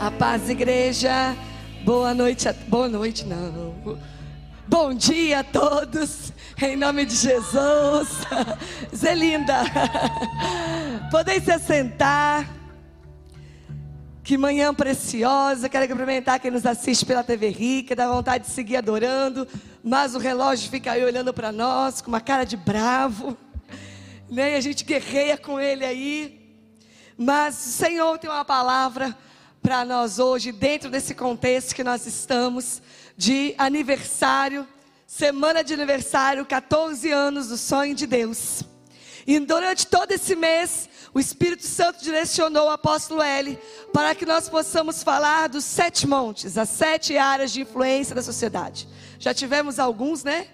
A paz, igreja. Boa noite. A... Boa noite, não. Bom dia a todos. Em nome de Jesus. Zelinda. Podem se assentar. Que manhã preciosa. Quero cumprimentar quem nos assiste pela TV Rica. Dá vontade de seguir adorando. Mas o relógio fica aí olhando para nós com uma cara de bravo. Né? E a gente guerreia com ele aí. Mas o Senhor tem uma palavra para nós hoje, dentro desse contexto que nós estamos, de aniversário, semana de aniversário, 14 anos do sonho de Deus. E durante todo esse mês, o Espírito Santo direcionou o apóstolo L para que nós possamos falar dos sete montes, as sete áreas de influência da sociedade. Já tivemos alguns, né?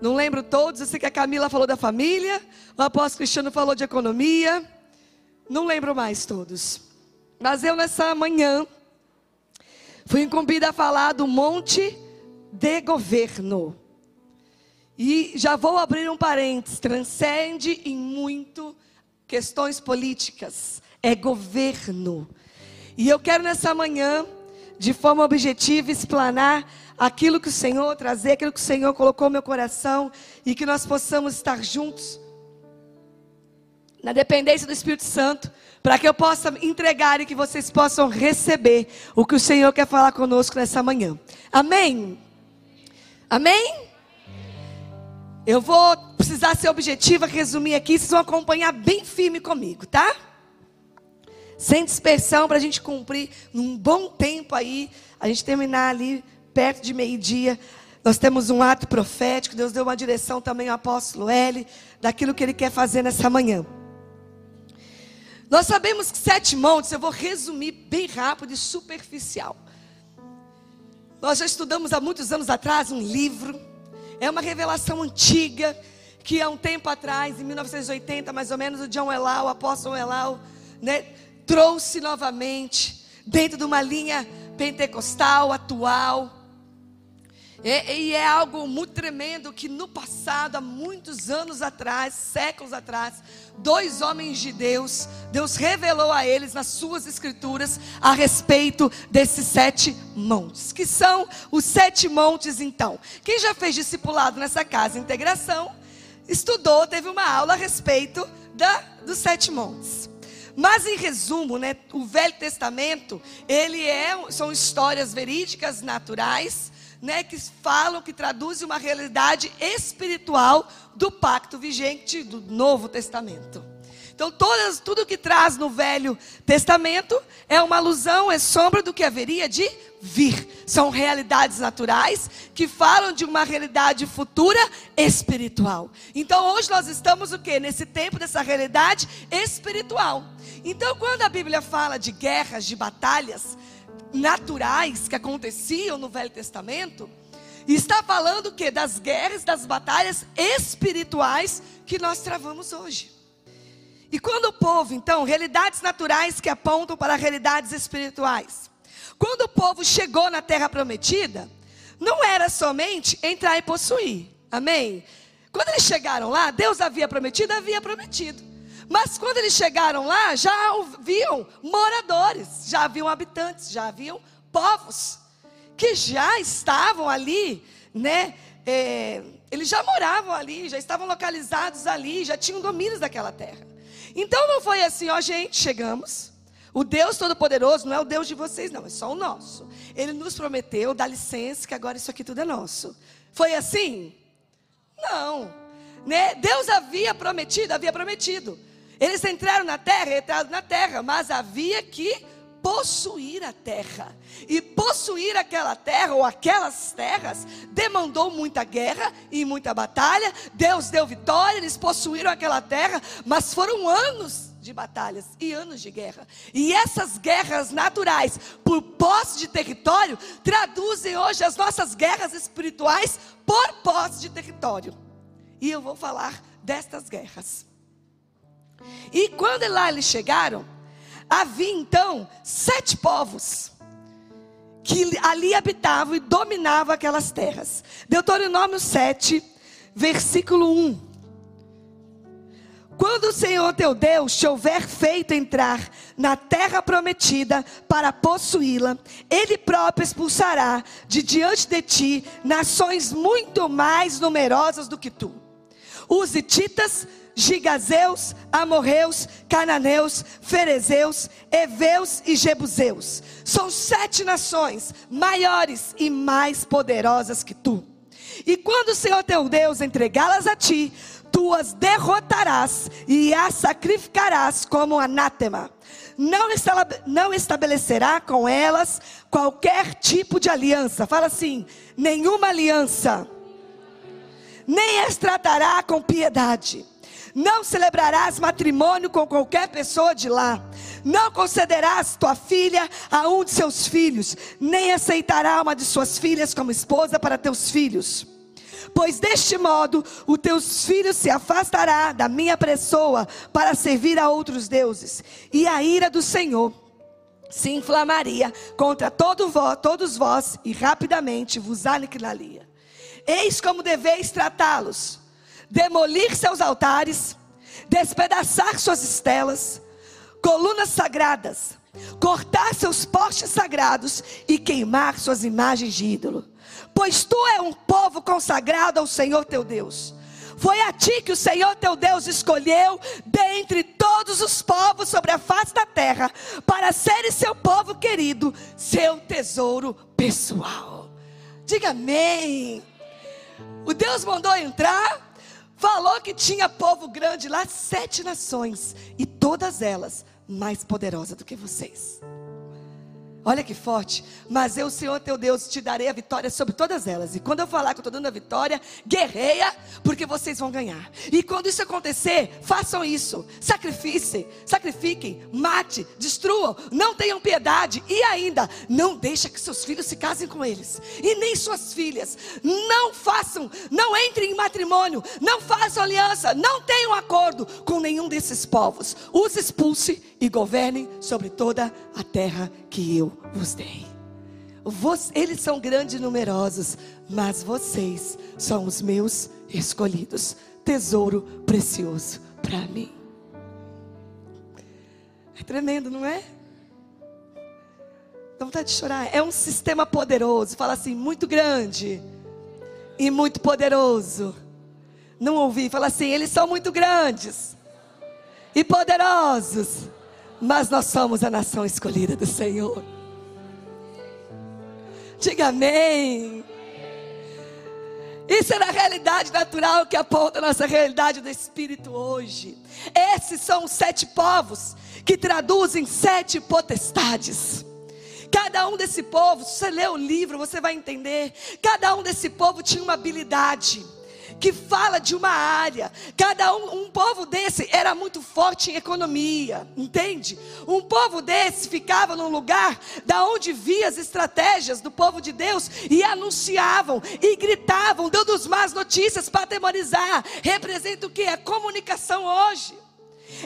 Não lembro todos, eu sei que a Camila falou da família, o apóstolo Cristiano falou de economia. Não lembro mais todos. Mas eu nessa manhã fui incumbida a falar do monte de governo. E já vou abrir um parênteses, transcende em muito questões políticas, é governo. E eu quero nessa manhã, de forma objetiva, explanar aquilo que o Senhor trazer, aquilo que o Senhor colocou no meu coração e que nós possamos estar juntos na dependência do Espírito Santo, para que eu possa entregar e que vocês possam receber o que o Senhor quer falar conosco nessa manhã. Amém? Amém? Eu vou precisar ser objetiva, resumir aqui, vocês vão acompanhar bem firme comigo, tá? Sem dispersão, para a gente cumprir num bom tempo aí, a gente terminar ali perto de meio-dia. Nós temos um ato profético, Deus deu uma direção também ao apóstolo L, daquilo que ele quer fazer nessa manhã. Nós sabemos que sete montes, eu vou resumir bem rápido e superficial. Nós já estudamos há muitos anos atrás um livro, é uma revelação antiga, que há um tempo atrás, em 1980 mais ou menos, o John Elal, o apóstolo Elal, né, trouxe novamente, dentro de uma linha pentecostal atual, é, e é algo muito tremendo que no passado, há muitos anos atrás, séculos atrás, dois homens de Deus, Deus revelou a eles nas suas escrituras a respeito desses sete montes. Que são os sete montes, então? Quem já fez discipulado nessa casa, integração, estudou, teve uma aula a respeito da, dos sete montes. Mas em resumo, né, o Velho Testamento, ele é, são histórias verídicas, naturais, né, que falam, que traduzem uma realidade espiritual do pacto vigente do Novo Testamento. Então, todas, tudo que traz no Velho Testamento é uma alusão, é sombra do que haveria de vir. São realidades naturais que falam de uma realidade futura espiritual. Então, hoje nós estamos o quê? Nesse tempo dessa realidade espiritual. Então, quando a Bíblia fala de guerras, de batalhas, naturais que aconteciam no Velho Testamento, está falando que? Das guerras, das batalhas espirituais que nós travamos hoje. E quando o povo, então, realidades naturais que apontam para realidades espirituais. Quando o povo chegou na terra prometida, não era somente entrar e possuir. Amém? Quando eles chegaram lá, Deus havia prometido, havia prometido. Mas quando eles chegaram lá, já haviam moradores, já haviam habitantes, já haviam povos que já estavam ali, né? É, eles já moravam ali, já estavam localizados ali, já tinham domínios daquela terra. Então não foi assim, ó, gente, chegamos. O Deus Todo-Poderoso não é o Deus de vocês, não, é só o nosso. Ele nos prometeu, dá licença, que agora isso aqui tudo é nosso. Foi assim? Não. Né? Deus havia prometido, havia prometido. Eles entraram na terra, entraram na terra, mas havia que possuir a terra. E possuir aquela terra ou aquelas terras demandou muita guerra e muita batalha. Deus deu vitória, eles possuíram aquela terra, mas foram anos de batalhas e anos de guerra. E essas guerras naturais por posse de território traduzem hoje as nossas guerras espirituais por posse de território. E eu vou falar destas guerras. E quando lá eles chegaram, havia então sete povos que ali habitavam e dominavam aquelas terras. Deuteronômio 7, versículo 1. Quando o Senhor teu Deus te houver feito entrar na terra prometida para possuí-la, Ele próprio expulsará de diante de ti nações muito mais numerosas do que tu. Os Hititas, Gigazeus, Amorreus, Cananeus, Ferezeus, Eveus e Jebuseus. São sete nações maiores e mais poderosas que tu. E quando o Senhor teu Deus entregá-las a ti, tu as derrotarás e as sacrificarás como anátema. Não estabelecerá com elas qualquer tipo de aliança. Fala assim: nenhuma aliança. Nem as tratará com piedade. Não celebrarás matrimônio com qualquer pessoa de lá. Não concederás tua filha a um de seus filhos, nem aceitará uma de suas filhas como esposa para teus filhos pois deste modo os teus filhos se afastará da minha pessoa para servir a outros deuses, e a ira do Senhor se inflamaria contra todo todos vós e rapidamente vos aniquilaria. Eis como deveis tratá-los: demolir seus altares, despedaçar suas estelas, colunas sagradas, cortar seus postes sagrados e queimar suas imagens de ídolo pois tu é um povo consagrado ao Senhor teu Deus. Foi a ti que o Senhor teu Deus escolheu dentre todos os povos sobre a face da terra, para seres seu povo querido, seu tesouro pessoal. Diga amém. O Deus mandou entrar, falou que tinha povo grande lá, sete nações, e todas elas mais poderosas do que vocês. Olha que forte. Mas eu, Senhor teu Deus, te darei a vitória sobre todas elas. E quando eu falar que eu estou dando a vitória, guerreia, porque vocês vão ganhar. E quando isso acontecer, façam isso. Sacrificem, sacrifiquem, mate, destruam, não tenham piedade. E ainda, não deixa que seus filhos se casem com eles. E nem suas filhas. Não façam, não entrem em matrimônio, não façam aliança, não tenham acordo com nenhum desses povos. Os expulse e governem sobre toda a terra que eu vos dei. Eles são grandes e numerosos, mas vocês são os meus escolhidos, tesouro precioso para mim. É tremendo, não é? Dá vontade de chorar. É um sistema poderoso. Fala assim, muito grande e muito poderoso. Não ouvi. Fala assim, eles são muito grandes e poderosos mas nós somos a nação escolhida do Senhor. Diga amém. Isso é a realidade natural que aponta a nossa realidade do Espírito hoje. Esses são os sete povos que traduzem sete potestades. Cada um desse povo, se você ler o livro, você vai entender. Cada um desse povo tinha uma habilidade que fala de uma área. Cada um, um povo desse era muito forte em economia, entende? Um povo desse ficava num lugar da onde via as estratégias do povo de Deus e anunciavam e gritavam, dando as más notícias para atemorizar. Representa o que? A comunicação hoje.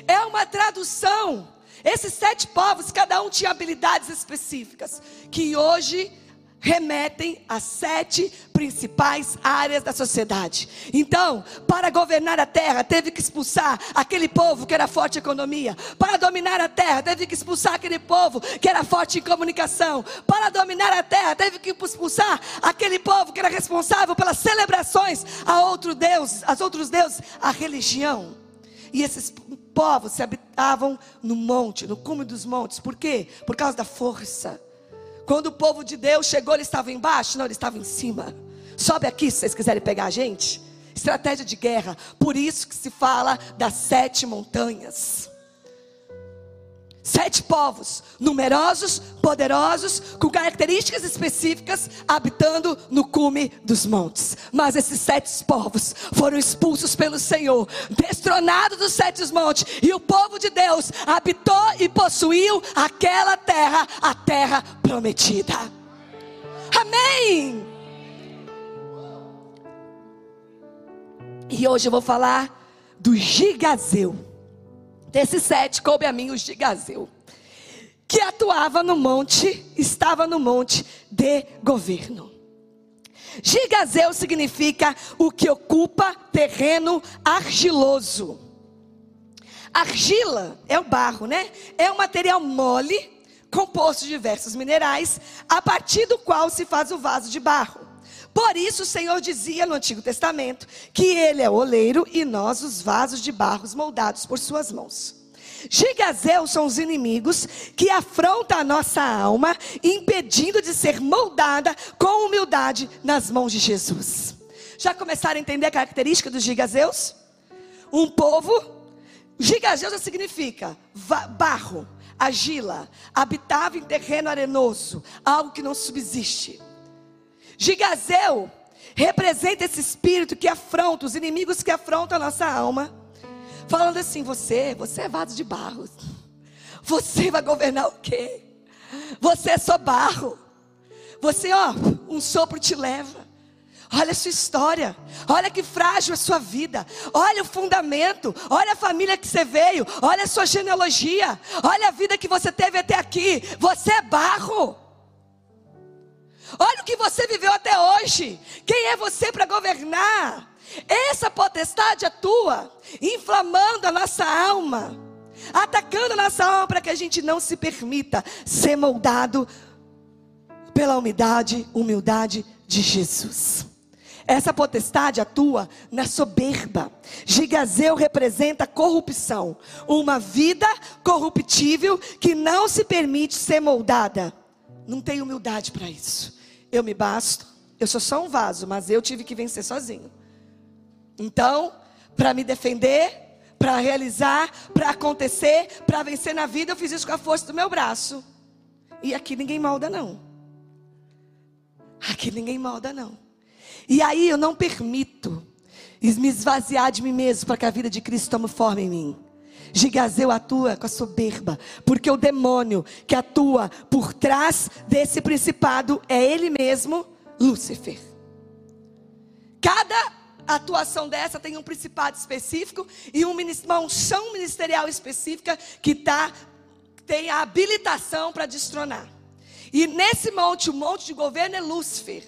É uma tradução. Esses sete povos, cada um tinha habilidades específicas que hoje remetem às sete principais áreas da sociedade. Então, para governar a terra, teve que expulsar aquele povo que era forte em economia. Para dominar a terra, teve que expulsar aquele povo que era forte em comunicação. Para dominar a terra, teve que expulsar aquele povo que era responsável pelas celebrações a outro Deus, aos outros deuses, a religião. E esses povos se habitavam no monte, no cume dos montes. Por quê? Por causa da força quando o povo de Deus chegou, ele estava embaixo? Não, ele estava em cima. Sobe aqui se vocês quiserem pegar a gente. Estratégia de guerra. Por isso que se fala das sete montanhas. Sete povos, numerosos, poderosos, com características específicas, habitando no cume dos montes. Mas esses sete povos foram expulsos pelo Senhor, destronados dos sete montes, e o povo de Deus habitou e possuiu aquela terra, a terra prometida. Amém. E hoje eu vou falar do gigazeu. Desses sete, coube a mim o Gigazeu, que atuava no monte, estava no monte de governo. Gigazeu significa o que ocupa terreno argiloso. Argila é o barro, né? É um material mole, composto de diversos minerais, a partir do qual se faz o vaso de barro. Por isso o Senhor dizia no Antigo Testamento que Ele é o oleiro e nós os vasos de barros moldados por Suas mãos. Gigazeus são os inimigos que afrontam a nossa alma, impedindo de ser moldada com humildade nas mãos de Jesus. Já começaram a entender a característica dos gigazeus? Um povo, gigazeus significa barro, agila, habitava em terreno arenoso, algo que não subsiste. Gigazeu representa esse espírito que afronta, os inimigos que afrontam a nossa alma falando assim: você, você é vaso de barro. Você vai governar o quê? Você é só barro. Você, ó, um sopro te leva. Olha a sua história. Olha que frágil a sua vida. Olha o fundamento. Olha a família que você veio. Olha a sua genealogia. Olha a vida que você teve até aqui. Você é barro. Olha o que você viveu até hoje. Quem é você para governar? Essa potestade atua, inflamando a nossa alma, atacando a nossa alma para que a gente não se permita ser moldado pela humildade, humildade de Jesus. Essa potestade atua na soberba. Gigazeu representa corrupção, uma vida corruptível que não se permite ser moldada. Não tem humildade para isso. Eu me basto, eu sou só um vaso, mas eu tive que vencer sozinho. Então, para me defender, para realizar, para acontecer, para vencer na vida, eu fiz isso com a força do meu braço. E aqui ninguém molda, não. Aqui ninguém molda, não. E aí eu não permito me esvaziar de mim mesmo para que a vida de Cristo tome forma em mim. Gigazeu atua com a soberba, porque o demônio que atua por trás desse principado é ele mesmo, Lúcifer. Cada atuação dessa tem um principado específico e uma unção ministerial específica que tá, tem a habilitação para destronar. E nesse monte, o monte de governo é Lúcifer.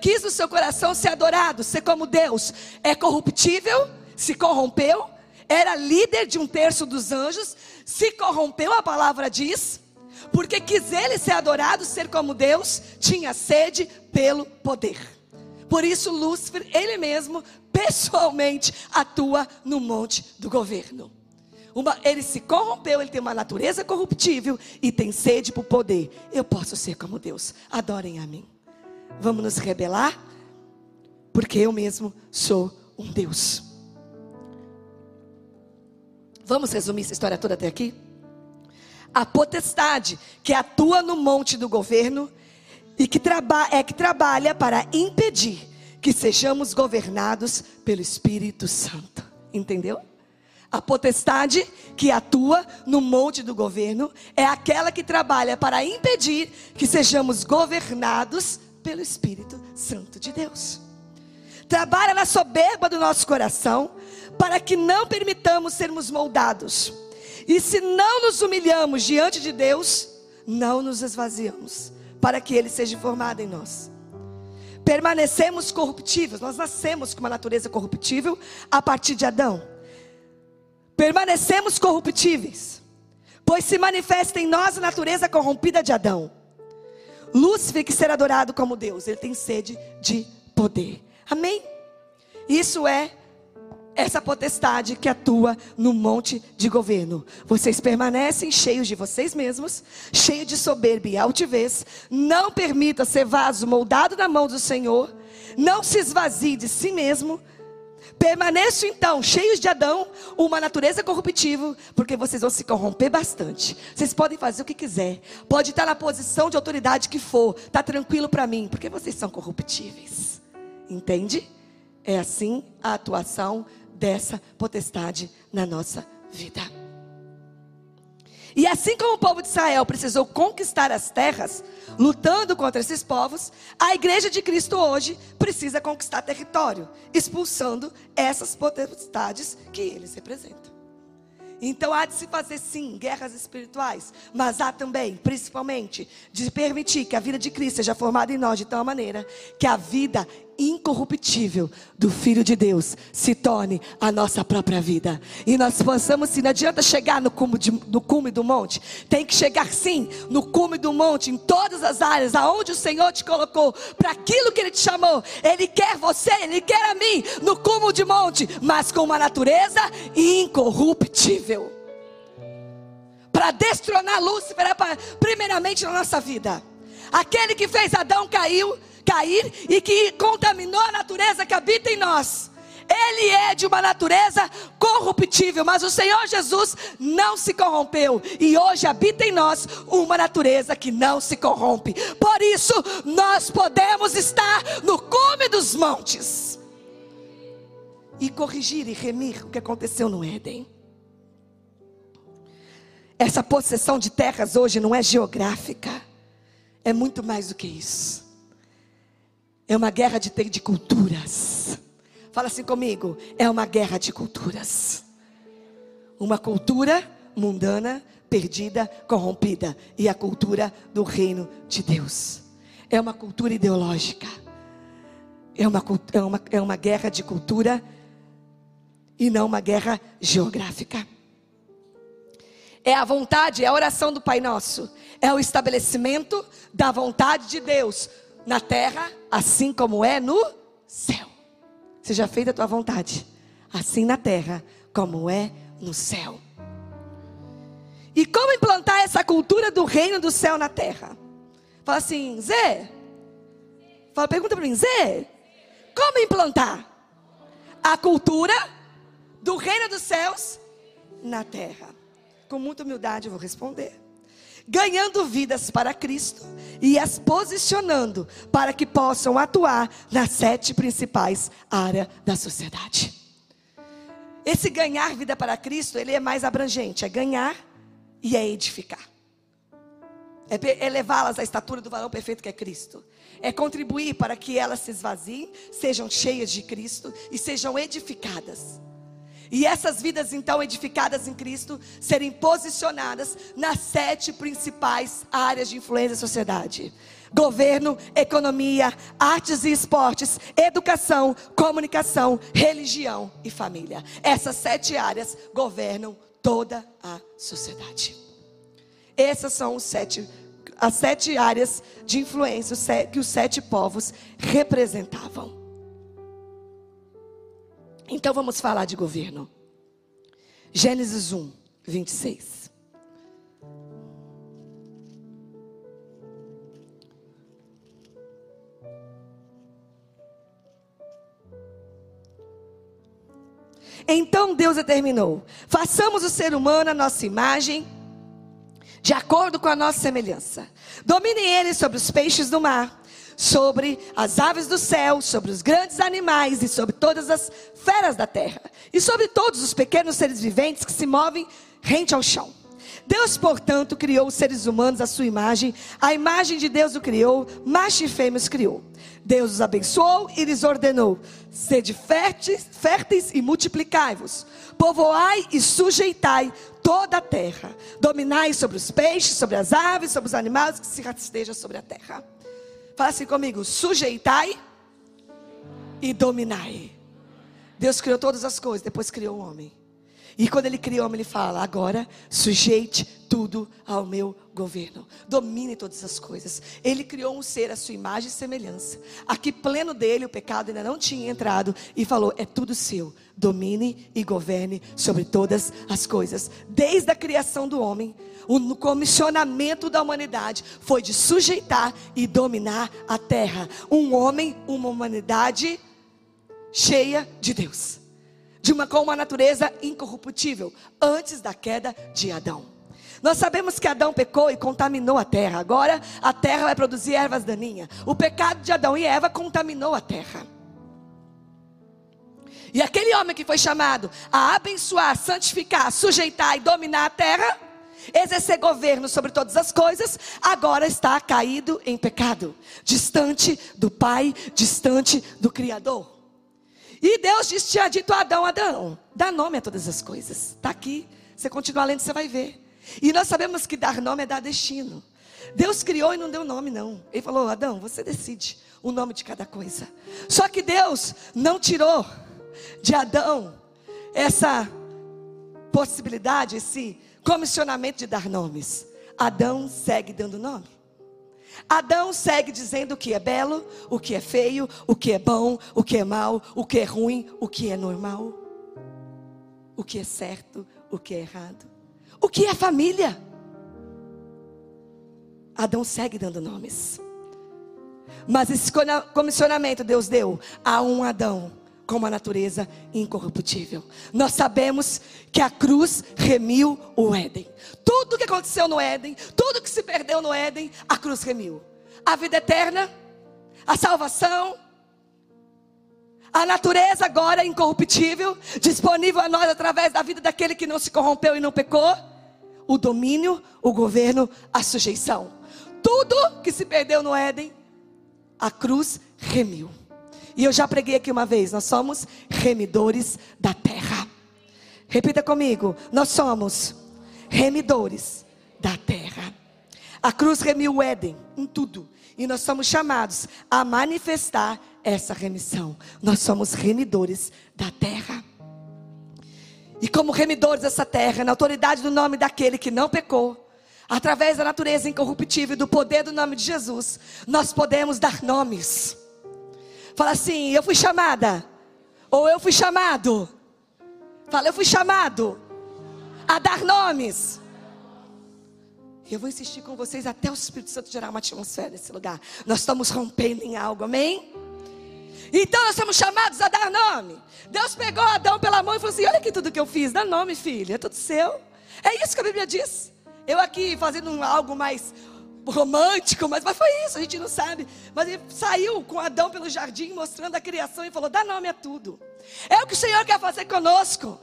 Quis no seu coração ser adorado, ser como Deus. É corruptível, se corrompeu, era líder de um terço dos anjos, se corrompeu, a palavra diz, porque quis ele ser adorado, ser como Deus, tinha sede pelo poder. Por isso, Lúcifer, ele mesmo, pessoalmente, atua no monte do governo. Uma, ele se corrompeu, ele tem uma natureza corruptível e tem sede por poder. Eu posso ser como Deus. Adorem a mim. Vamos nos rebelar? Porque eu mesmo sou um Deus. Vamos resumir essa história toda até aqui? A potestade que atua no monte do governo e que é que trabalha para impedir que sejamos governados pelo Espírito Santo. Entendeu? A potestade que atua no monte do governo é aquela que trabalha para impedir que sejamos governados pelo Espírito Santo de Deus. Trabalha na soberba do nosso coração para que não permitamos sermos moldados. E se não nos humilhamos diante de Deus, não nos esvaziamos para que Ele seja formado em nós. Permanecemos corruptíveis, nós nascemos com uma natureza corruptível a partir de Adão. Permanecemos corruptíveis, pois se manifesta em nós a natureza corrompida de Adão. Lúcifer que ser adorado como Deus, ele tem sede de poder. Amém? Isso é essa potestade que atua no monte de governo. Vocês permanecem cheios de vocês mesmos, cheios de soberba e altivez. Não permita ser vaso moldado na mão do Senhor. Não se esvazie de si mesmo. Permaneçam então cheios de Adão, uma natureza corruptível, porque vocês vão se corromper bastante. Vocês podem fazer o que quiser, pode estar na posição de autoridade que for, tá tranquilo para mim, porque vocês são corruptíveis. Entende? É assim a atuação dessa potestade na nossa vida. E assim como o povo de Israel precisou conquistar as terras, lutando contra esses povos, a igreja de Cristo hoje precisa conquistar território, expulsando essas potestades que eles representam. Então há de se fazer sim guerras espirituais, mas há também, principalmente, de permitir que a vida de Cristo seja formada em nós de tal maneira que a vida incorruptível do Filho de Deus se torne a nossa própria vida. E nós possamos, sim, não adianta chegar no cume, de, no cume do monte, tem que chegar sim no cume do monte, em todas as áreas, aonde o Senhor te colocou, para aquilo que Ele te chamou. Ele quer você, Ele quer a mim, no cume de monte, mas com uma natureza incorruptível. Para destronar Lúcifer, é primeiramente na nossa vida. Aquele que fez Adão caiu, cair e que contaminou a natureza que habita em nós. Ele é de uma natureza corruptível, mas o Senhor Jesus não se corrompeu e hoje habita em nós uma natureza que não se corrompe. Por isso, nós podemos estar no cume dos montes e corrigir e remir o que aconteceu no Éden. Essa possessão de terras hoje não é geográfica, é muito mais do que isso. É uma guerra de, de culturas. Fala assim comigo. É uma guerra de culturas. Uma cultura mundana, perdida, corrompida. E a cultura do reino de Deus. É uma cultura ideológica. É uma, é uma, é uma guerra de cultura e não uma guerra geográfica. É a vontade, é a oração do Pai Nosso. É o estabelecimento da vontade de Deus na terra, assim como é no céu. Seja feita a tua vontade, assim na terra como é no céu. E como implantar essa cultura do reino do céu na terra? Fala assim, Zé. Fala, pergunta para mim, Zé. Como implantar a cultura do reino dos céus na terra? Com muita humildade eu vou responder ganhando vidas para Cristo e as posicionando para que possam atuar nas sete principais áreas da sociedade. Esse ganhar vida para Cristo, ele é mais abrangente, é ganhar e é edificar. É elevá-las à estatura do varão perfeito que é Cristo. É contribuir para que elas se esvaziem, sejam cheias de Cristo e sejam edificadas. E essas vidas, então, edificadas em Cristo, serem posicionadas nas sete principais áreas de influência da sociedade: governo, economia, artes e esportes, educação, comunicação, religião e família. Essas sete áreas governam toda a sociedade. Essas são os sete, as sete áreas de influência que os sete povos representavam. Então vamos falar de governo. Gênesis 1, 26. Então Deus determinou: façamos o ser humano a nossa imagem, de acordo com a nossa semelhança. Dominem ele sobre os peixes do mar sobre as aves do céu, sobre os grandes animais e sobre todas as feras da terra, e sobre todos os pequenos seres viventes que se movem rente ao chão. Deus, portanto, criou os seres humanos à sua imagem, a imagem de Deus o criou, macho e fêmea os criou. Deus os abençoou e lhes ordenou: sede férteis, férteis e multiplicai-vos, povoai e sujeitai toda a terra, dominai sobre os peixes, sobre as aves, sobre os animais que se rastejam sobre a terra. Assim comigo: sujeitai e dominai. Deus criou todas as coisas, depois criou o homem. E quando ele criou o homem, ele fala: agora sujeite tudo ao meu governo, domine todas as coisas. Ele criou um ser à sua imagem e semelhança. Aqui, pleno dele, o pecado ainda não tinha entrado. E falou: é tudo seu, domine e governe sobre todas as coisas. Desde a criação do homem, o comissionamento da humanidade foi de sujeitar e dominar a terra. Um homem, uma humanidade cheia de Deus, de uma com uma natureza incorruptível, antes da queda de Adão. Nós sabemos que Adão pecou e contaminou a terra. Agora a terra vai produzir ervas daninhas. O pecado de Adão e Eva contaminou a terra. E aquele homem que foi chamado a abençoar, santificar, sujeitar e dominar a terra, exercer governo sobre todas as coisas, agora está caído em pecado, distante do Pai, distante do Criador. E Deus tinha dito a Adão: Adão, dá nome a todas as coisas. Está aqui. Você continua lendo, você vai ver. E nós sabemos que dar nome é dar destino. Deus criou e não deu nome, não. Ele falou: Adão, você decide o nome de cada coisa. Só que Deus não tirou de Adão essa possibilidade, esse comissionamento de dar nomes. Adão segue dando nome. Adão segue dizendo o que é belo, o que é feio, o que é bom, o que é mal, o que é ruim, o que é normal, o que é certo, o que é errado, o que é família. Adão segue dando nomes. Mas esse comissionamento Deus deu a um Adão com uma natureza incorruptível. Nós sabemos que a cruz remiu o Éden. Tudo que aconteceu no Éden, tudo que se perdeu no Éden, a cruz remiu. A vida eterna, a salvação, a natureza agora incorruptível, disponível a nós através da vida daquele que não se corrompeu e não pecou, o domínio, o governo, a sujeição. Tudo que se perdeu no Éden, a cruz remiu. E eu já preguei aqui uma vez: nós somos remidores da terra. Repita comigo: nós somos remidores da terra. A cruz remiu o Éden em tudo. E nós somos chamados a manifestar essa remissão. Nós somos remidores da terra. E como remidores dessa terra, na autoridade do nome daquele que não pecou, através da natureza incorruptível e do poder do nome de Jesus, nós podemos dar nomes. Fala assim: eu fui chamada, ou eu fui chamado. Fala, eu fui chamado a dar nomes. Eu vou insistir com vocês até o Espírito Santo gerar uma atmosfera nesse lugar. Nós estamos rompendo em algo, amém? Então nós somos chamados a dar nome. Deus pegou Adão pela mão e falou assim: Olha aqui tudo que eu fiz, dá nome, filho, é tudo seu. É isso que a Bíblia diz. Eu aqui fazendo algo mais romântico, mas, mas foi isso, a gente não sabe. Mas ele saiu com Adão pelo jardim, mostrando a criação e falou: dá nome a tudo. É o que o Senhor quer fazer conosco.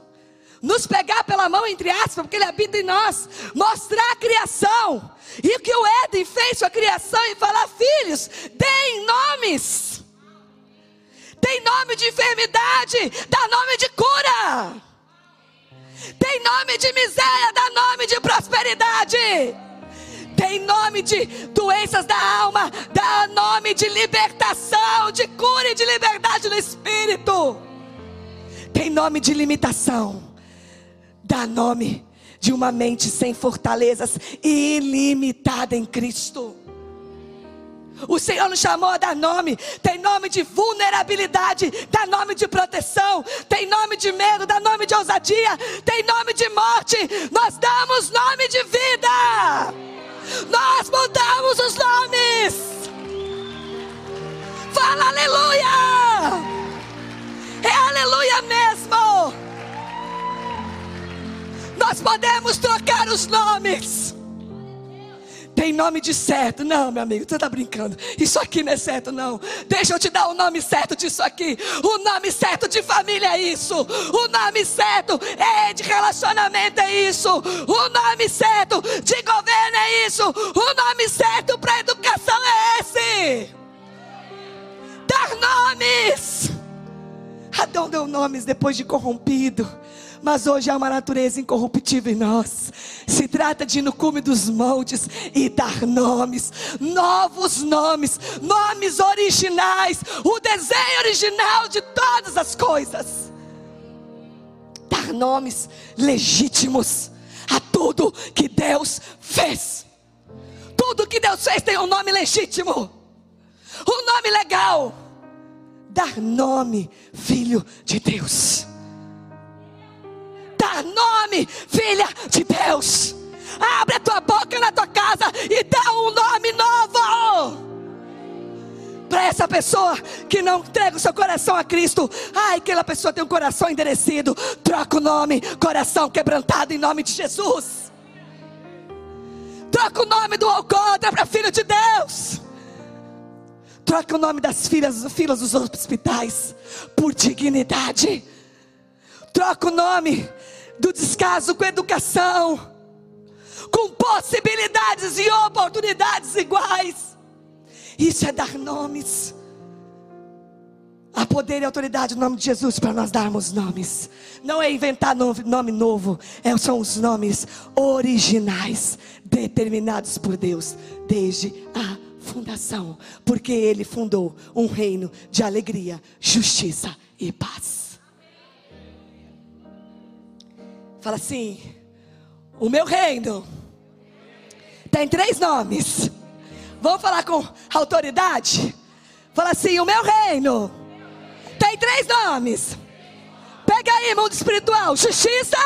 Nos pegar pela mão, entre aspas, porque Ele habita em nós, mostrar a criação, e o que o Éden fez com a criação, e falar: filhos, deem nomes, tem nome de enfermidade, dá nome de cura. Tem nome de miséria, dá nome de prosperidade. Tem nome de doenças da alma, dá nome de libertação, de cura e de liberdade no espírito. Tem nome de limitação, dá nome de uma mente sem fortalezas, ilimitada em Cristo. O Senhor nos chamou a dar nome. Tem nome de vulnerabilidade, dá nome de proteção. Tem nome de medo, dá nome de ousadia. Tem nome de morte. Nós damos nome de vida. Nós mudamos os nomes. Fala aleluia. É aleluia mesmo. Nós podemos trocar os nomes. Tem nome de certo. Não, meu amigo, você está brincando. Isso aqui não é certo, não. Deixa eu te dar o nome certo disso aqui. O nome certo de família é isso. O nome certo é de relacionamento é isso. O nome certo de governo é isso. O nome certo para educação é esse. Dar nomes. Adão deu nomes depois de corrompido mas hoje há uma natureza incorruptível em nós. Se trata de ir no cume dos montes e dar nomes, novos nomes, nomes originais, o desenho original de todas as coisas. Dar nomes legítimos a tudo que Deus fez. Tudo que Deus fez tem um nome legítimo, um nome legal. Dar nome, filho de Deus nome, filha de Deus. Abre a tua boca na tua casa e dá um nome novo. Para essa pessoa que não entrega o seu coração a Cristo, ai, aquela pessoa tem um coração endurecido, troca o nome, coração quebrantado em nome de Jesus. Troca o nome do alcoólatra para filho de Deus. Troca o nome das filhas, filhas dos hospitais por dignidade. Troca o nome do descaso com educação, com possibilidades e oportunidades iguais. Isso é dar nomes. Há poder e autoridade no nome de Jesus para nós darmos nomes. Não é inventar nome novo, é, são os nomes originais, determinados por Deus desde a fundação, porque ele fundou um reino de alegria, justiça e paz. Fala assim: o meu reino tem três nomes. Vamos falar com autoridade? Fala assim: o meu reino tem três nomes. Pega aí, mundo espiritual: justiça,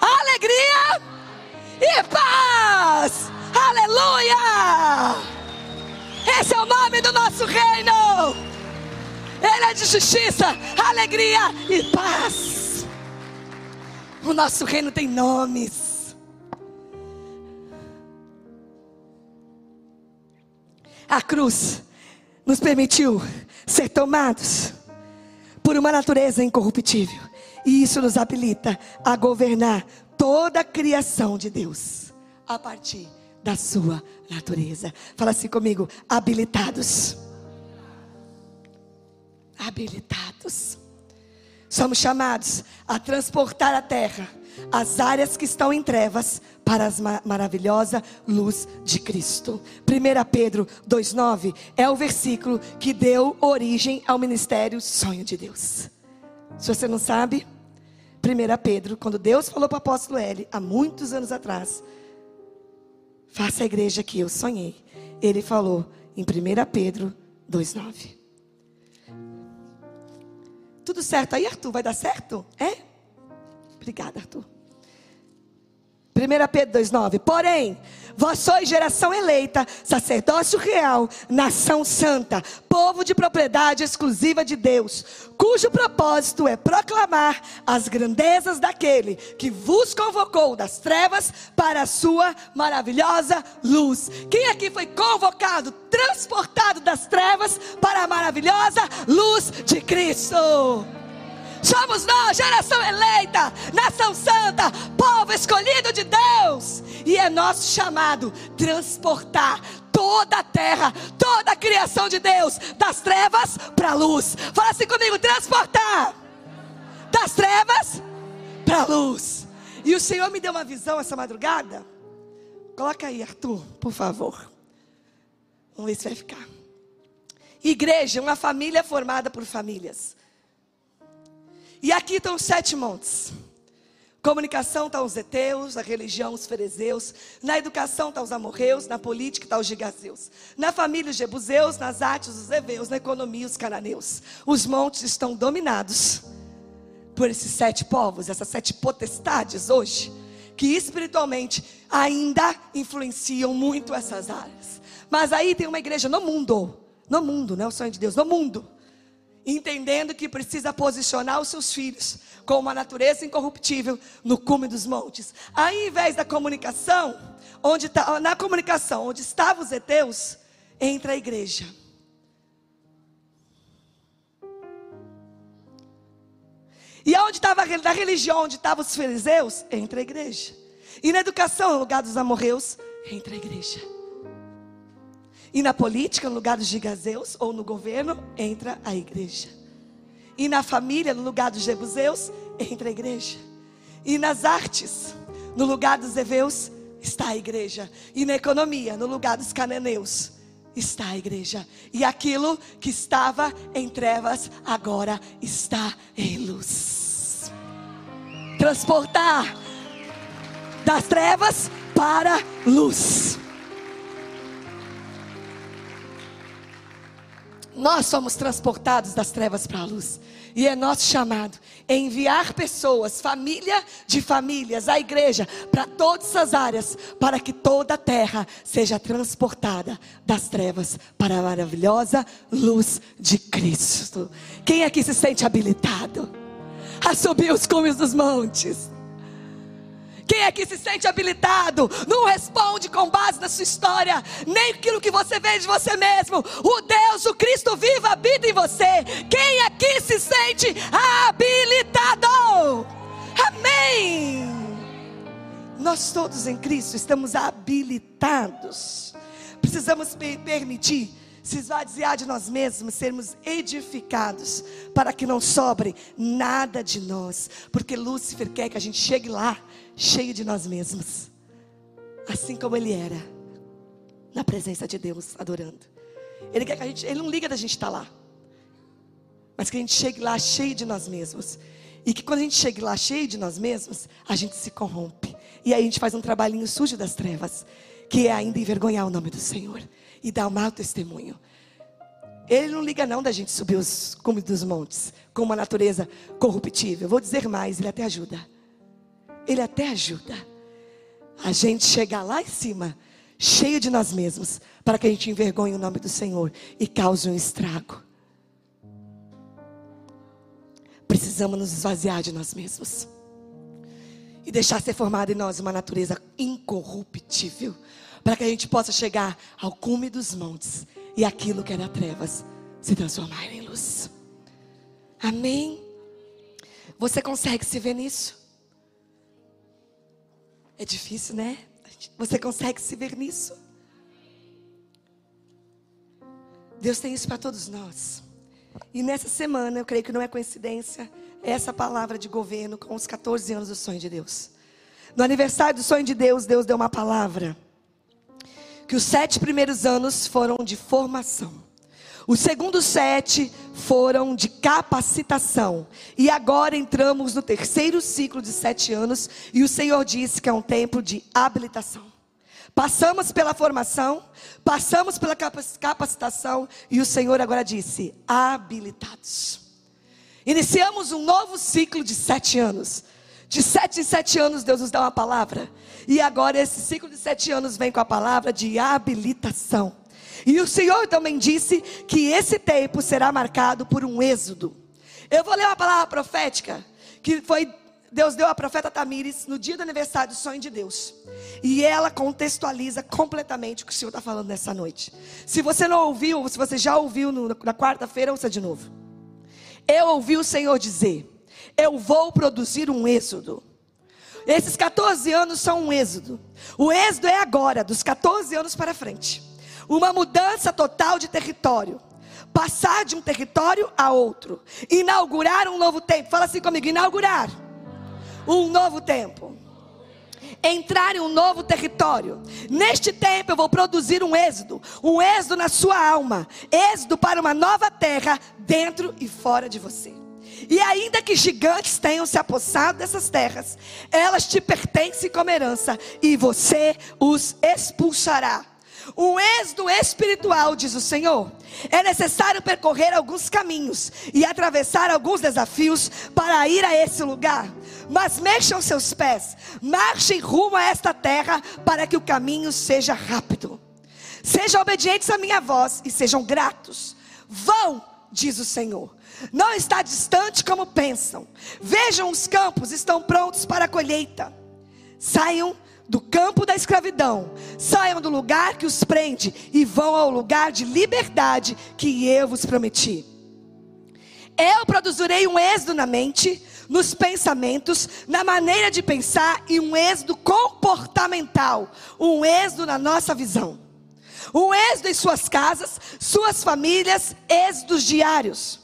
alegria e paz. Aleluia! Esse é o nome do nosso reino. Ele é de justiça, alegria e paz. O nosso reino tem nomes. A cruz nos permitiu ser tomados por uma natureza incorruptível. E isso nos habilita a governar toda a criação de Deus a partir da sua natureza. Fala assim comigo: habilitados. Habilitados. Somos chamados a transportar a terra, as áreas que estão em trevas, para a maravilhosa luz de Cristo. 1 Pedro 2,9 é o versículo que deu origem ao ministério Sonho de Deus. Se você não sabe, 1 Pedro, quando Deus falou para o apóstolo L, há muitos anos atrás, faça a igreja que eu sonhei. Ele falou em 1 Pedro 2,9. Tudo certo aí, Arthur? Vai dar certo? É? Obrigada, Arthur. 1 Pedro 2,9. Porém, vós sois geração eleita, sacerdócio real, nação santa, povo de propriedade exclusiva de Deus, cujo propósito é proclamar as grandezas daquele que vos convocou das trevas para a sua maravilhosa luz. Quem aqui foi convocado, transportado das trevas para a maravilhosa luz de Cristo? Somos nós, geração eleita, nação santa, povo escolhido de Deus. E é nosso chamado transportar toda a terra, toda a criação de Deus, das trevas para a luz. Fala assim comigo: transportar das trevas para a luz. E o Senhor me deu uma visão essa madrugada. Coloca aí, Arthur, por favor. Vamos ver se vai ficar. Igreja, uma família formada por famílias. E aqui estão os sete montes. Comunicação está os eteus, na religião os ferezeus, na educação está os amorreus, na política está os gigazeus, na família os jebuseus, nas artes os heveus, na economia os cananeus. Os montes estão dominados por esses sete povos, essas sete potestades hoje, que espiritualmente ainda influenciam muito essas áreas. Mas aí tem uma igreja no mundo, no mundo, não é o sonho de Deus, no mundo entendendo que precisa posicionar os seus filhos com uma natureza incorruptível no cume dos montes. Aí, em vez da comunicação, onde tá, na comunicação onde estavam os heteus, entra a igreja. E onde estava na religião, onde estavam os fariseus, entra a igreja. E na educação, no lugar dos amorreus, entra a igreja. E na política, no lugar dos gigazeus, ou no governo, entra a igreja. E na família, no lugar dos jebuseus, entra a igreja. E nas artes, no lugar dos heveus, está a igreja. E na economia, no lugar dos cananeus, está a igreja. E aquilo que estava em trevas, agora está em luz. Transportar das trevas para luz. Nós somos transportados das trevas para a luz. E é nosso chamado enviar pessoas, família de famílias, a igreja, para todas essas áreas, para que toda a terra seja transportada das trevas para a maravilhosa luz de Cristo. Quem aqui se sente habilitado a subir os cumes dos montes? Quem aqui se sente habilitado? Não responde com base na sua história, nem aquilo que você vê de você mesmo. O Deus, o Cristo vivo, habita em você. Quem aqui se sente habilitado? Amém. Nós todos em Cristo estamos habilitados. Precisamos permitir se esvaziar de nós mesmos, sermos edificados, para que não sobre nada de nós, porque Lúcifer quer que a gente chegue lá cheio de nós mesmos, assim como ele era. na presença de Deus, adorando. Ele quer que a gente, ele não liga da gente estar lá. Mas que a gente chegue lá cheio de nós mesmos. E que quando a gente chegue lá cheio de nós mesmos, a gente se corrompe. E aí a gente faz um trabalhinho sujo das trevas, que é ainda envergonhar o nome do Senhor e dar um mau testemunho. Ele não liga não da gente subir os cumes dos montes com uma natureza corruptível. Vou dizer mais, ele até ajuda. Ele até ajuda a gente chegar lá em cima, cheio de nós mesmos, para que a gente envergonhe o nome do Senhor e cause um estrago. Precisamos nos esvaziar de nós mesmos e deixar ser formada em nós uma natureza incorruptível, para que a gente possa chegar ao cume dos montes e aquilo que era trevas se transformar em luz. Amém? Você consegue se ver nisso? É difícil, né? Você consegue se ver nisso? Deus tem isso para todos nós. E nessa semana, eu creio que não é coincidência, essa palavra de governo com os 14 anos do sonho de Deus. No aniversário do sonho de Deus, Deus deu uma palavra. Que os sete primeiros anos foram de formação. Os segundos sete foram de capacitação. E agora entramos no terceiro ciclo de sete anos. E o Senhor disse que é um tempo de habilitação. Passamos pela formação, passamos pela capacitação e o Senhor agora disse: habilitados. Iniciamos um novo ciclo de sete anos. De sete em sete anos Deus nos dá uma palavra. E agora esse ciclo de sete anos vem com a palavra de habilitação. E o Senhor também disse que esse tempo será marcado por um êxodo. Eu vou ler uma palavra profética que foi Deus deu à profeta Tamires no dia do aniversário do sonho de Deus. E ela contextualiza completamente o que o Senhor está falando nessa noite. Se você não ouviu, se você já ouviu no, na quarta-feira, ouça de novo. Eu ouvi o Senhor dizer: Eu vou produzir um êxodo. Esses 14 anos são um êxodo. O êxodo é agora, dos 14 anos para frente. Uma mudança total de território. Passar de um território a outro. Inaugurar um novo tempo. Fala assim comigo: inaugurar um novo tempo. Entrar em um novo território. Neste tempo eu vou produzir um êxodo, um êxodo na sua alma, êxodo para uma nova terra dentro e fora de você. E ainda que gigantes tenham se apossado dessas terras, elas te pertencem como herança e você os expulsará. Um êxodo espiritual, diz o Senhor. É necessário percorrer alguns caminhos e atravessar alguns desafios para ir a esse lugar. Mas mexam seus pés, marchem rumo a esta terra para que o caminho seja rápido. Sejam obedientes à minha voz e sejam gratos. Vão, diz o Senhor. Não está distante como pensam. Vejam os campos, estão prontos para a colheita. Saiam do campo da escravidão, saiam do lugar que os prende e vão ao lugar de liberdade que eu vos prometi. Eu produzirei um êxodo na mente, nos pensamentos, na maneira de pensar e um êxodo comportamental, um êxodo na nossa visão. Um êxodo em suas casas, suas famílias, êxodos diários.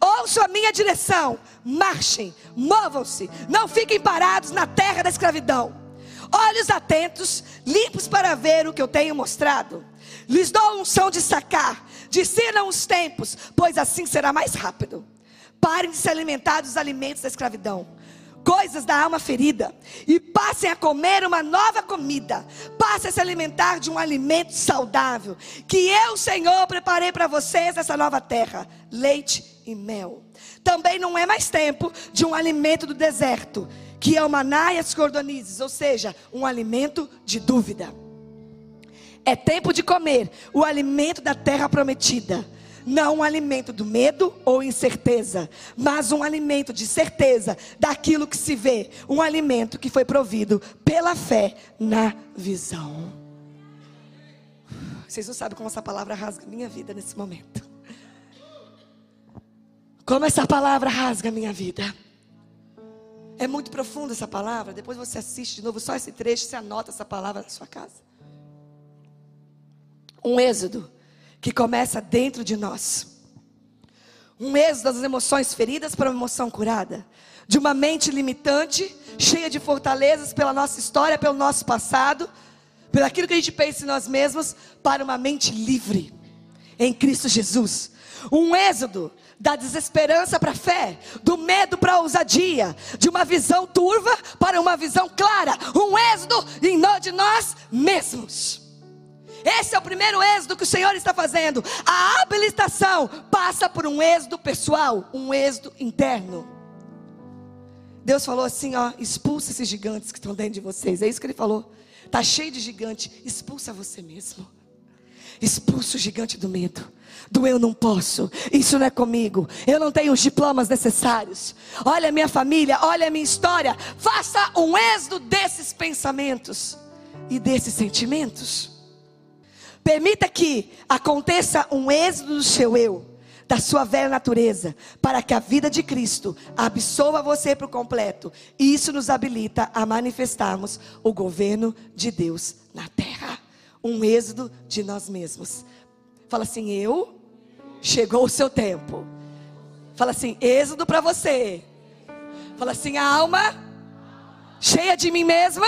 Ouçam a minha direção, marchem, movam-se, não fiquem parados na terra da escravidão olhos atentos, limpos para ver o que eu tenho mostrado. Lhes dou unção de sacar, discernam os tempos, pois assim será mais rápido. Parem de se alimentar dos alimentos da escravidão, coisas da alma ferida, e passem a comer uma nova comida. Passem a se alimentar de um alimento saudável, que eu, Senhor, preparei para vocês nessa nova terra: leite e mel. Também não é mais tempo de um alimento do deserto que é o maná e as cordonizes, ou seja, um alimento de dúvida. É tempo de comer o alimento da terra prometida. Não um alimento do medo ou incerteza, mas um alimento de certeza daquilo que se vê. Um alimento que foi provido pela fé na visão. Vocês não sabem como essa palavra rasga minha vida nesse momento. Como essa palavra rasga minha vida. É muito profunda essa palavra. Depois você assiste de novo só esse trecho, você anota essa palavra na sua casa. Um êxodo que começa dentro de nós. Um êxodo das emoções feridas para uma emoção curada. De uma mente limitante, cheia de fortalezas pela nossa história, pelo nosso passado, por aquilo que a gente pensa em nós mesmos, para uma mente livre em Cristo Jesus. Um êxodo da desesperança para a fé, do medo para a ousadia, de uma visão turva para uma visão clara. Um êxodo de nós mesmos. Esse é o primeiro êxodo que o Senhor está fazendo. A habilitação passa por um êxodo pessoal, um êxodo interno. Deus falou assim: ó, expulsa esses gigantes que estão dentro de vocês. É isso que ele falou. Está cheio de gigante, expulsa você mesmo. Expulsa o gigante do medo. Do eu não posso, isso não é comigo, eu não tenho os diplomas necessários. Olha a minha família, olha a minha história. Faça um êxodo desses pensamentos e desses sentimentos. Permita que aconteça um êxodo do seu eu, da sua velha natureza, para que a vida de Cristo absorva você por completo. E isso nos habilita a manifestarmos o governo de Deus na terra. Um êxodo de nós mesmos. Fala assim: eu, chegou o seu tempo. Fala assim: êxodo para você. Fala assim: alma, cheia de mim mesma.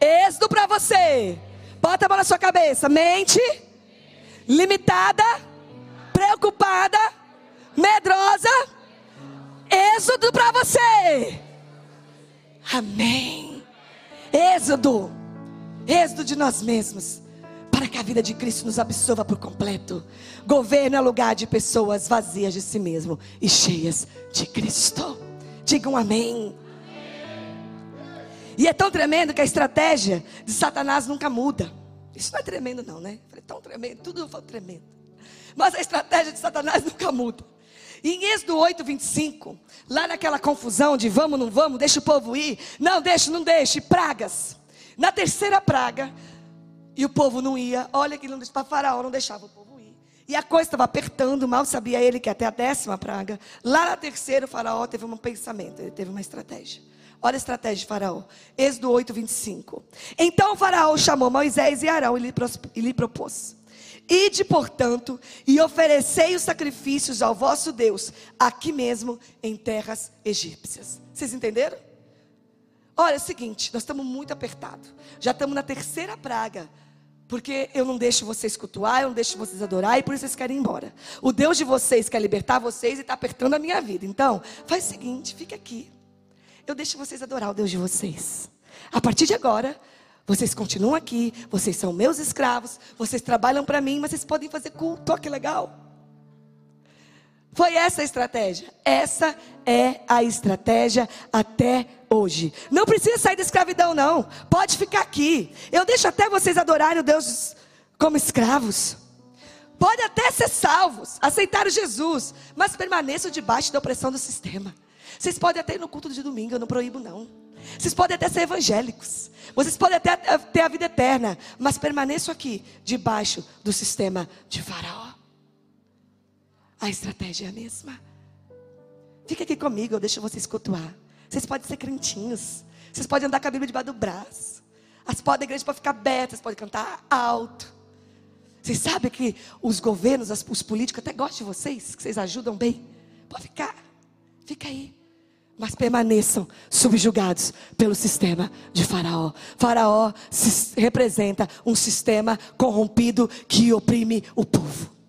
Êxodo para você Bota a mão na sua cabeça. Mente limitada, preocupada, medrosa. Êxodo para você. Amém. Êxodo. Êxodo de nós mesmos. Para que a vida de Cristo nos absorva por completo. Governo é lugar de pessoas vazias de si mesmo e cheias de Cristo. Digam amém. E é tão tremendo que a estratégia de Satanás nunca muda. Isso não é tremendo, não, né? É tão tremendo, tudo eu falo tremendo. Mas a estratégia de Satanás nunca muda. E em Êxodo 8, 25, lá naquela confusão de vamos, não vamos, deixa o povo ir, não, deixa, não deixe, pragas. Na terceira praga, e o povo não ia, olha que não para Faraó não deixava o povo ir. E a coisa estava apertando, mal sabia ele que até a décima praga, lá na terceira, o Faraó teve um pensamento, ele teve uma estratégia. Olha a estratégia de Faraó. Êxodo 8, 25. Então Faraó chamou Moisés e Arão e lhe, e lhe propôs: Ide, portanto, e oferecei os sacrifícios ao vosso Deus, aqui mesmo em terras egípcias. Vocês entenderam? Olha, é o seguinte, nós estamos muito apertados. Já estamos na terceira praga. Porque eu não deixo vocês cultuar, eu não deixo vocês adorar, e por isso vocês querem ir embora. O Deus de vocês quer libertar vocês e está apertando a minha vida. Então, faz o seguinte, fica aqui eu deixo vocês adorar o Deus de vocês. A partir de agora, vocês continuam aqui, vocês são meus escravos, vocês trabalham para mim, mas vocês podem fazer culto, que legal. Foi essa a estratégia. Essa é a estratégia até hoje. Não precisa sair da escravidão, não. Pode ficar aqui. Eu deixo até vocês adorarem o Deus como escravos. Pode até ser salvos, aceitar o Jesus, mas permaneçam debaixo da opressão do sistema. Vocês podem até ir no culto de domingo, eu não proíbo, não. Vocês podem até ser evangélicos. Vocês podem até ter a vida eterna. Mas permaneçam aqui, debaixo do sistema de Faraó. A estratégia é a mesma. Fica aqui comigo, eu deixo vocês cultuar. Vocês podem ser crentinhos. Vocês podem andar com a Bíblia debaixo do braço. As portas da igreja podem ficar abertas, podem cantar alto. Vocês sabem que os governos, os políticos até gostam de vocês, que vocês ajudam bem. Pode ficar. Fica aí mas permaneçam subjugados pelo sistema de Faraó. Faraó representa um sistema corrompido que oprime o povo.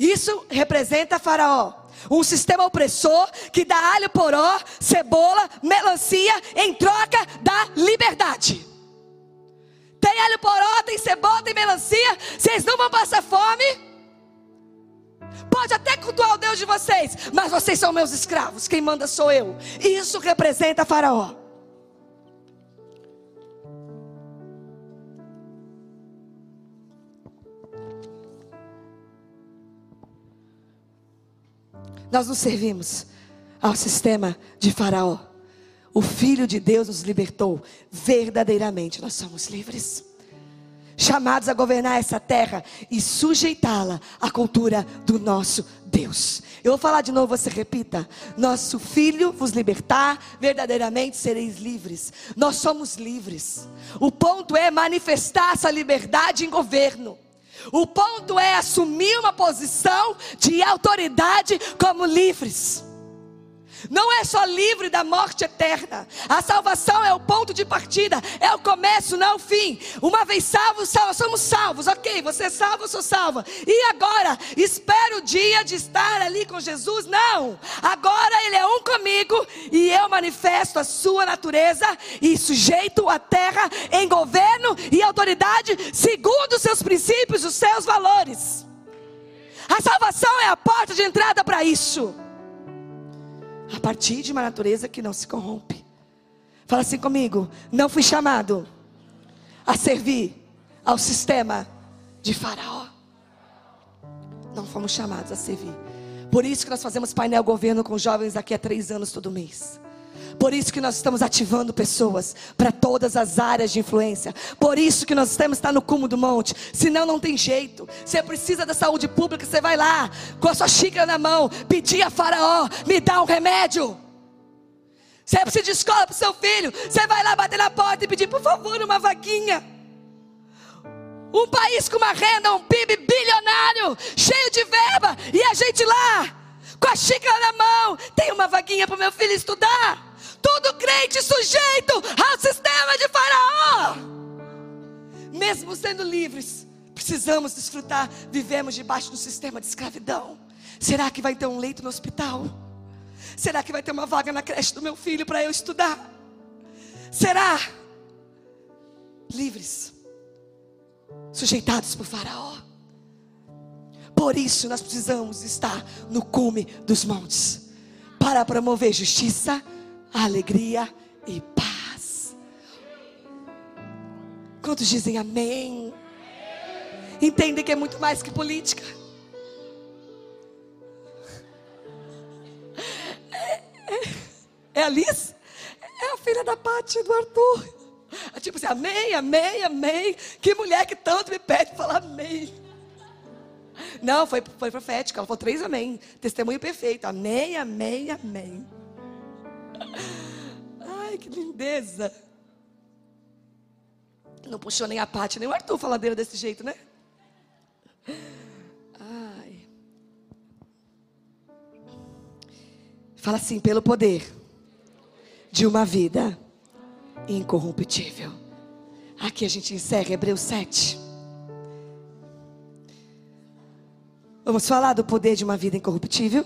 Isso representa Faraó, um sistema opressor que dá alho poró, cebola, melancia em troca da liberdade. Tem alho poró, tem cebola, tem melancia, vocês não vão passar fome pode até cultuar o Deus de vocês, mas vocês são meus escravos, quem manda sou eu. Isso representa Faraó. Nós nos servimos ao sistema de Faraó. O Filho de Deus nos libertou. Verdadeiramente nós somos livres chamados a governar essa terra e sujeitá-la à cultura do nosso Deus. Eu vou falar de novo, você repita. Nosso filho vos libertar, verdadeiramente sereis livres. Nós somos livres. O ponto é manifestar essa liberdade em governo. O ponto é assumir uma posição de autoridade como livres. Não é só livre da morte eterna. A salvação é o ponto de partida, é o começo, não é o fim. Uma vez salvos, salvos, somos salvos, ok? Você é salvo, eu sou salva. E agora? Espero o dia de estar ali com Jesus? Não. Agora Ele é um comigo e eu manifesto a sua natureza e sujeito a terra em governo e autoridade segundo os seus princípios, os seus valores. A salvação é a porta de entrada para isso a partir de uma natureza que não se corrompe. Fala assim comigo: não fui chamado a servir ao sistema de Faraó. Não fomos chamados a servir. Por isso que nós fazemos painel governo com jovens daqui a três anos todo mês. Por isso que nós estamos ativando pessoas para todas as áreas de influência. Por isso que nós temos estar no cume do monte. Senão não tem jeito. Você precisa da saúde pública, você vai lá com a sua xícara na mão, pedir a Faraó, me dá um remédio. Você precisa de escola para o seu filho. Você vai lá bater na porta e pedir, por favor, uma vaguinha. Um país com uma renda, um PIB bilionário, cheio de verba, e a gente lá, com a xícara na mão, tem uma vaguinha para o meu filho estudar. Tudo crente sujeito ao sistema de Faraó. Mesmo sendo livres, precisamos desfrutar. Vivemos debaixo do sistema de escravidão. Será que vai ter um leito no hospital? Será que vai ter uma vaga na creche do meu filho para eu estudar? Será? Livres, sujeitados por Faraó. Por isso nós precisamos estar no cume dos montes para promover justiça, alegria e paz. Quantos dizem amém? Entendem que é muito mais que política. É, é, é a Liz? É a filha da Paty do Arthur. É tipo assim, amém, amém, amém. Que mulher que tanto me pede falar amém. Não, foi, foi profética. Ela falou três amém. Testemunho perfeito. Amém, amém, amém. Ai, que lindeza. Não puxou nem a Paty, nem o Arthur faladeira desse jeito, né? Ai. Fala assim, pelo poder de uma vida incorruptível. Aqui a gente encerra Hebreus 7. Vamos falar do poder de uma vida incorruptível?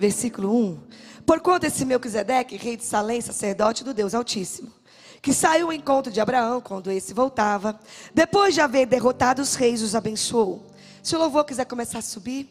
Versículo 1. Porquanto esse Melquisedeque, rei de Salém, sacerdote do Deus Altíssimo, que saiu ao encontro de Abraão quando esse voltava, depois de haver derrotado os reis, os abençoou. Se o louvor quiser começar a subir,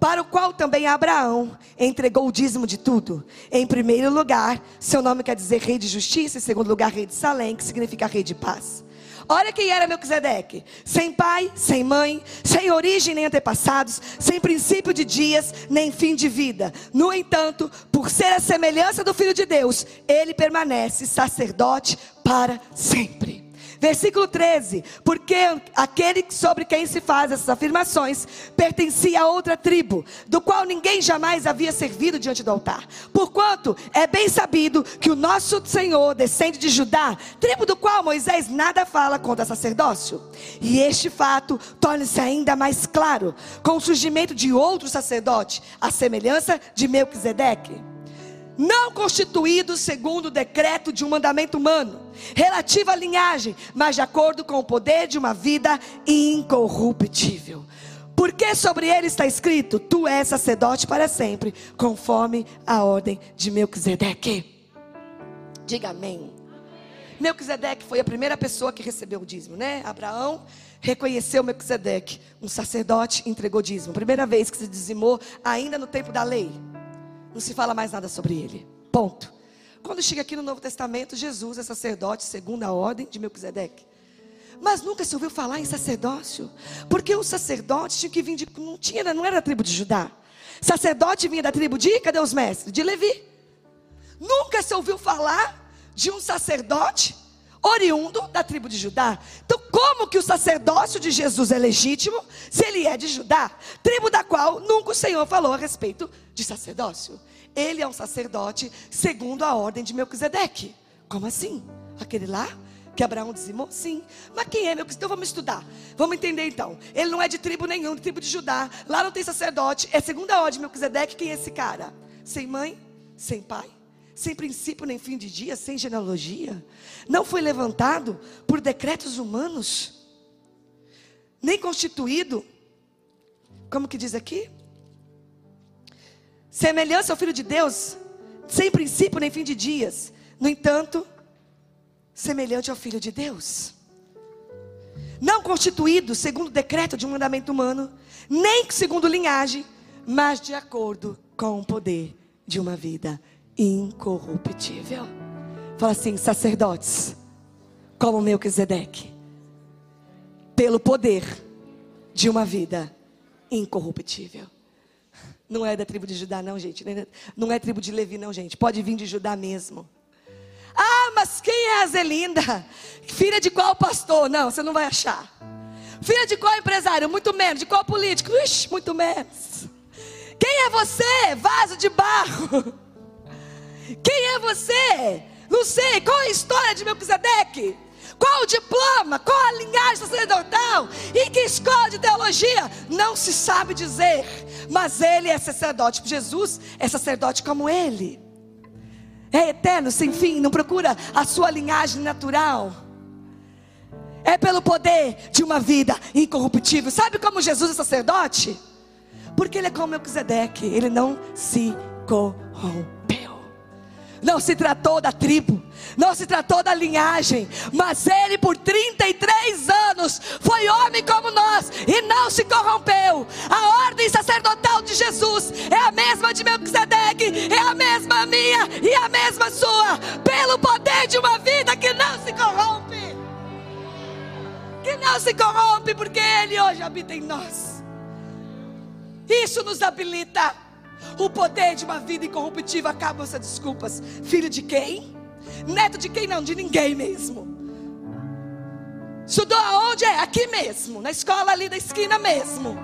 para o qual também Abraão entregou o dízimo de tudo. Em primeiro lugar, seu nome quer dizer rei de justiça, em segundo lugar, rei de Salém, que significa rei de paz. Olha quem era Melquisedeque: sem pai, sem mãe, sem origem nem antepassados, sem princípio de dias, nem fim de vida. No entanto, por ser a semelhança do Filho de Deus, ele permanece sacerdote para sempre. Versículo 13: Porque aquele sobre quem se faz essas afirmações pertencia a outra tribo, do qual ninguém jamais havia servido diante do altar. Porquanto é bem sabido que o nosso Senhor descende de Judá, tribo do qual Moisés nada fala contra sacerdócio. E este fato torna-se ainda mais claro com o surgimento de outro sacerdote, a semelhança de Melquisedeque não constituído segundo o decreto de um mandamento humano, relativo à linhagem, mas de acordo com o poder de uma vida incorruptível. Porque sobre ele está escrito: Tu és sacerdote para sempre, conforme a ordem de Melquisedeque. Diga amém. Melquisedeque foi a primeira pessoa que recebeu o dízimo, né? Abraão reconheceu Melquisedeque, um sacerdote, entregou dízimo. Primeira vez que se dizimou, ainda no tempo da lei. Não se fala mais nada sobre ele. Ponto. Quando chega aqui no Novo Testamento, Jesus é sacerdote segundo a ordem de Melquisedeque. Mas nunca se ouviu falar em sacerdócio, porque o sacerdote tinha que vir de não tinha, não era da tribo de Judá. Sacerdote vinha da tribo de, cadê os mestres? De Levi. Nunca se ouviu falar de um sacerdote oriundo da tribo de Judá. Então, como que o sacerdócio de Jesus é legítimo se ele é de Judá? Tribo da qual nunca o Senhor falou a respeito de sacerdócio. Ele é um sacerdote segundo a ordem de Melquisedeque. Como assim? Aquele lá Que Abraão dizimou? Sim. Mas quem é meu? Então vamos estudar. Vamos entender então. Ele não é de tribo nenhum, de tribo de Judá. Lá não tem sacerdote. É segunda ordem de Melquisedeque. Quem é esse cara? Sem mãe, sem pai, sem princípio nem fim de dia, sem genealogia. Não foi levantado por decretos humanos, nem constituído. Como que diz aqui? Semelhança ao Filho de Deus, sem princípio nem fim de dias. No entanto, semelhante ao Filho de Deus. Não constituído segundo decreto de um mandamento humano, nem segundo linhagem, mas de acordo com o poder de uma vida incorruptível. Fala assim, sacerdotes, como Melquisedeque, pelo poder de uma vida incorruptível. Não é da tribo de Judá, não, gente. Não é tribo de Levi, não, gente. Pode vir de Judá mesmo. Ah, mas quem é a Zelinda? Filha de qual pastor? Não, você não vai achar. Filha de qual empresário? Muito menos. De qual político? Ixi, muito menos. Quem é você? Vaso de barro. Quem é você? Não sei. Qual a história de Melquisedeque? Qual o diploma? Qual a linhagem sacerdotal? Em que escola de teologia? Não se sabe dizer. Mas ele é sacerdote. Jesus é sacerdote como ele é eterno, sem fim, não procura a sua linhagem natural. É pelo poder de uma vida incorruptível. Sabe como Jesus é sacerdote? Porque ele é como Melquisedeque, ele não se corrompeu. Não se tratou da tribo, não se tratou da linhagem, mas ele por 33 anos foi homem como nós e não se corrompeu. A ordem sacerdotal de Jesus é a mesma de Melquisedeque, é a mesma minha e a mesma sua, pelo poder de uma vida que não se corrompe. Que não se corrompe, porque Ele hoje habita em nós. Isso nos habilita. O poder de uma vida incorruptível acaba essas desculpas. Filho de quem? Neto de quem não? De ninguém mesmo. Estudou aonde? É aqui mesmo, na escola ali da esquina mesmo.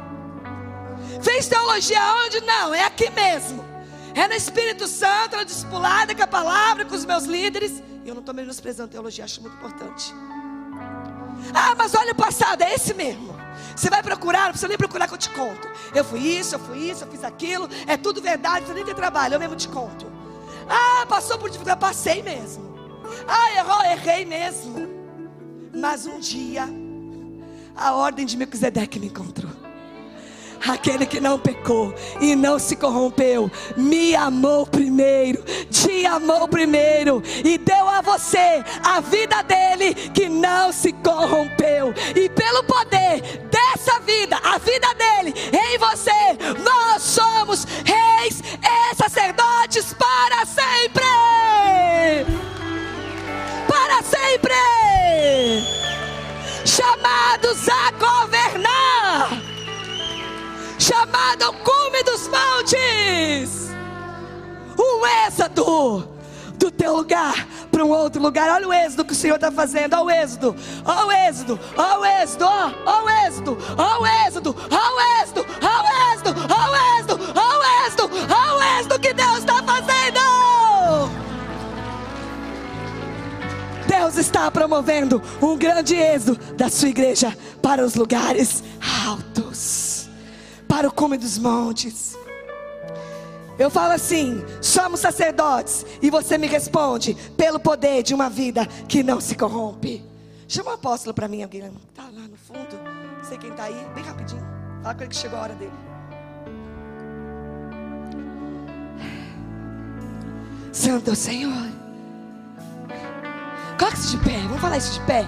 Fez teologia aonde? Não, é aqui mesmo. É no Espírito Santo, na discipulada com a palavra, com os meus líderes. E eu não estou menosprezando teologia, acho muito importante. Ah, mas olha o passado, é esse mesmo. Você vai procurar, não precisa nem procurar que eu te conto. Eu fui isso, eu fui isso, eu fiz aquilo. É tudo verdade, você nem tem trabalho, eu mesmo te conto. Ah, passou por dificuldade, passei mesmo. Ah, errou, errei mesmo. Mas um dia, a ordem de Melquisedeque me encontrou. Aquele que não pecou e não se corrompeu, me amou primeiro, te amou primeiro e deu a você a vida dele que não se corrompeu. E pelo poder dessa vida, a vida dele em você, nós somos reis e sacerdotes para sempre. Para sempre. Chamados a governar chamado ao cume dos montes. Um êxodo do teu lugar para um outro lugar. Olha o êxodo que o Senhor está fazendo. Olha o êxodo. Olha o êxodo. Olha o êxodo. Olha o êxodo. Olha o êxodo. Olha o êxodo. Olha o êxodo. Olha o êxodo. Olha o êxodo. Olha o êxodo que Deus está fazendo. Deus está promovendo um grande êxodo da sua igreja para os lugares altos para o cume dos montes. Eu falo assim: somos sacerdotes. E você me responde: pelo poder de uma vida que não se corrompe. Chama o apóstolo para mim, alguém está lá no fundo. Sei quem está aí, bem rapidinho. Fala com ele que chegou a hora dele. Santo Senhor. Coloque-se de pé, vamos falar isso de pé.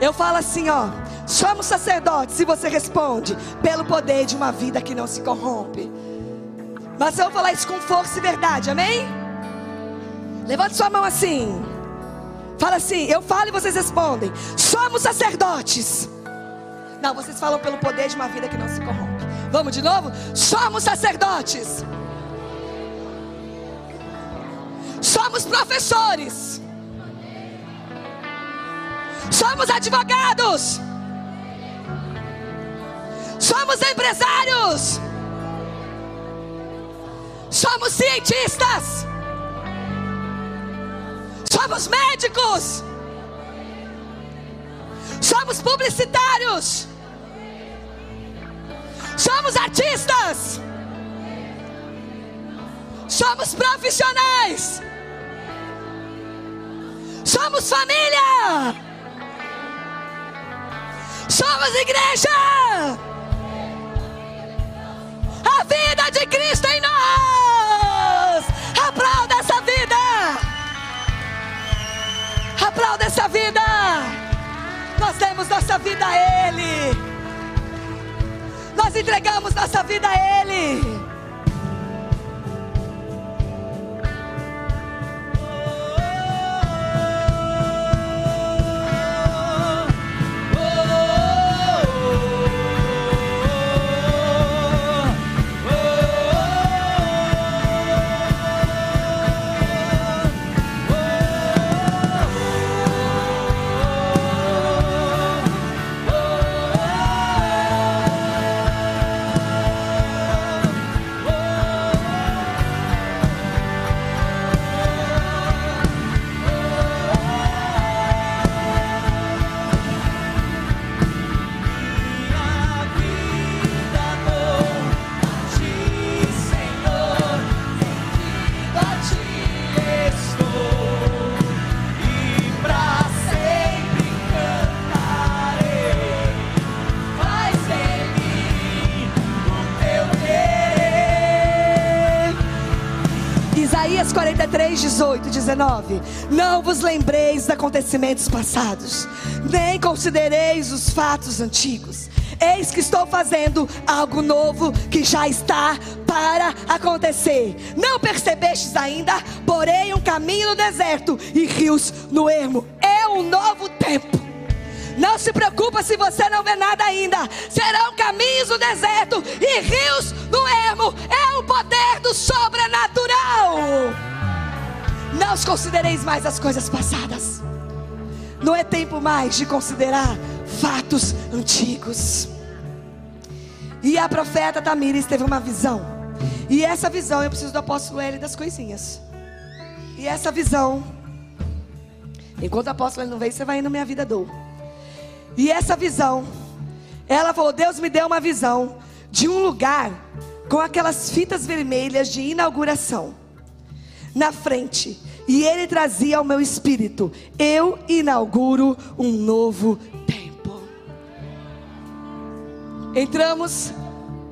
Eu falo assim, ó. Somos sacerdotes. E você responde: pelo poder de uma vida que não se corrompe. Mas eu vou falar isso com força e verdade, amém? Levante sua mão assim. Fala assim, eu falo e vocês respondem. Somos sacerdotes. Não, vocês falam pelo poder de uma vida que não se corrompe. Vamos de novo? Somos sacerdotes. Somos professores. Somos advogados. Somos empresários. Somos cientistas. Somos médicos. Somos publicitários. Somos artistas. Somos profissionais. Somos família. Somos igreja. A vida de Cristo em nós. Aplauda essa vida. Aplauda essa vida. Nós demos nossa vida a Ele. Nós entregamos nossa vida a Ele. 18, 19. Não vos lembreis dos acontecimentos passados, nem considereis os fatos antigos. Eis que estou fazendo algo novo que já está para acontecer. Não percebestes ainda? Porém, um caminho no deserto e rios no ermo. É um novo tempo. Não se preocupa se você não vê nada ainda. Serão caminhos no deserto e rios no ermo. É o poder do sobrenatural. Não os considereis mais as coisas passadas. Não é tempo mais de considerar fatos antigos. E a profeta Tamires teve uma visão. E essa visão, eu preciso do apóstolo L das coisinhas. E essa visão, enquanto o apóstolo L não veio, você vai indo minha vida dor. E essa visão, ela falou: Deus me deu uma visão de um lugar com aquelas fitas vermelhas de inauguração na frente. E ele trazia ao meu espírito: Eu inauguro um novo tempo. Entramos,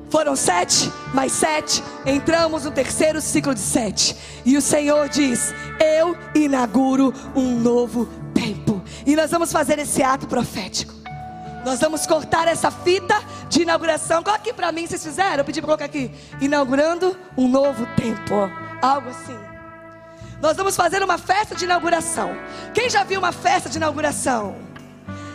foram sete, mais sete, entramos no terceiro ciclo de sete. E o Senhor diz: Eu inauguro um novo tempo. E nós vamos fazer esse ato profético. Nós vamos cortar essa fita de inauguração. Coloque aqui para mim, vocês fizeram? Eu pedi para colocar aqui. Inaugurando um novo tempo. Algo assim. Nós vamos fazer uma festa de inauguração. Quem já viu uma festa de inauguração?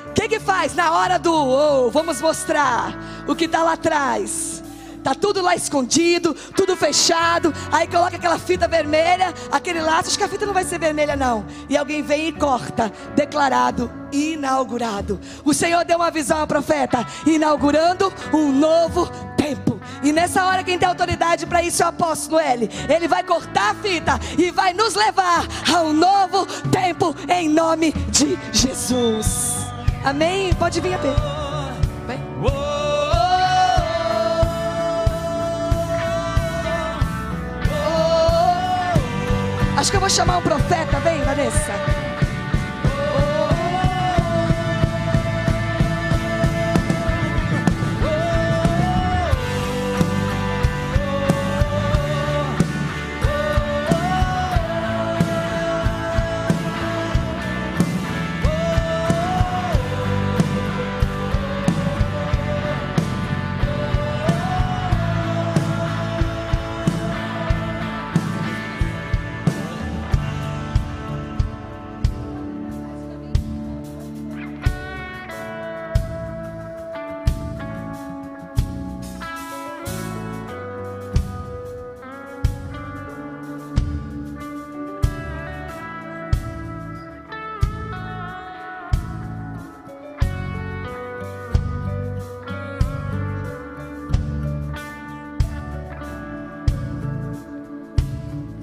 O que, que faz na hora do oh, vamos mostrar o que está lá atrás? Tá tudo lá escondido, tudo fechado. Aí coloca aquela fita vermelha, aquele laço. Acho que a fita não vai ser vermelha, não. E alguém vem e corta. Declarado, inaugurado. O Senhor deu uma visão ao profeta, inaugurando um novo tempo. E nessa hora, quem tem autoridade para isso é o apóstolo L. Ele vai cortar a fita e vai nos levar a um novo tempo em nome de Jesus. Amém? Pode vir a. Vem. Acho que eu vou chamar um profeta. Vem, Vanessa.